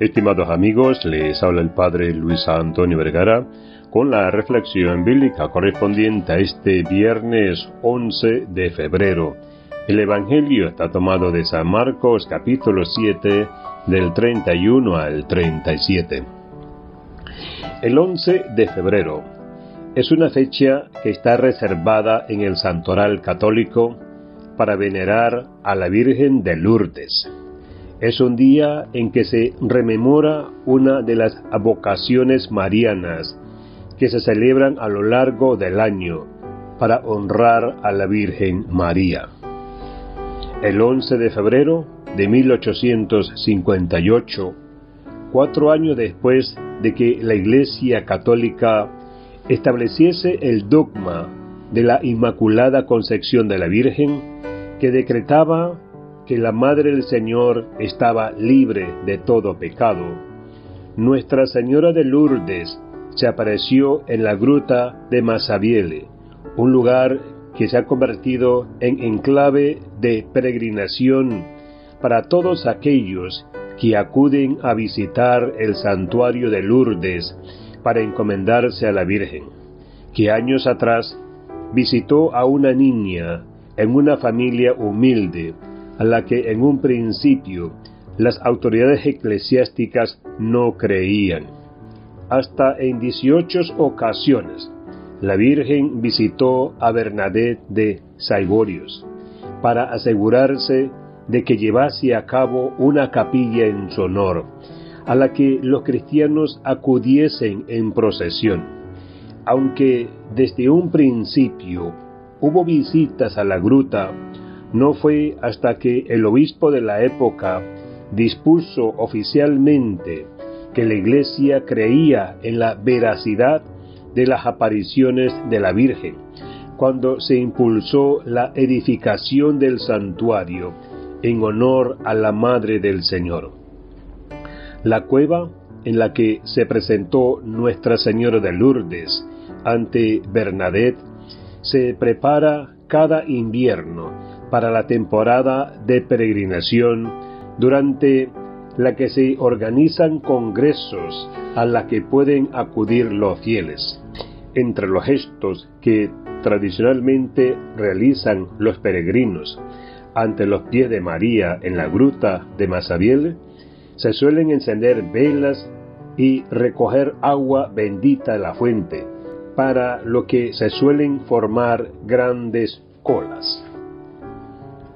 Estimados amigos, les habla el Padre Luis Antonio Vergara con la reflexión bíblica correspondiente a este viernes 11 de febrero. El Evangelio está tomado de San Marcos capítulo 7 del 31 al 37. El 11 de febrero es una fecha que está reservada en el santoral católico para venerar a la Virgen de Lourdes. Es un día en que se rememora una de las avocaciones marianas que se celebran a lo largo del año para honrar a la Virgen María. El 11 de febrero de 1858, cuatro años después de que la Iglesia Católica estableciese el dogma de la Inmaculada Concepción de la Virgen, que decretaba que la Madre del Señor estaba libre de todo pecado, Nuestra Señora de Lourdes se apareció en la gruta de Masabiele, un lugar que se ha convertido en enclave de peregrinación para todos aquellos que acuden a visitar el santuario de Lourdes para encomendarse a la Virgen, que años atrás visitó a una niña en una familia humilde, a la que en un principio las autoridades eclesiásticas no creían. Hasta en 18 ocasiones, la Virgen visitó a Bernadette de Saiborios para asegurarse de que llevase a cabo una capilla en su honor, a la que los cristianos acudiesen en procesión. Aunque desde un principio hubo visitas a la gruta, no fue hasta que el obispo de la época dispuso oficialmente que la iglesia creía en la veracidad de las apariciones de la Virgen, cuando se impulsó la edificación del santuario en honor a la Madre del Señor. La cueva en la que se presentó Nuestra Señora de Lourdes ante Bernadette se prepara cada invierno para la temporada de peregrinación durante la que se organizan congresos a la que pueden acudir los fieles. Entre los gestos que tradicionalmente realizan los peregrinos ante los pies de María en la gruta de Masabiel, se suelen encender velas y recoger agua bendita de la fuente, para lo que se suelen formar grandes colas.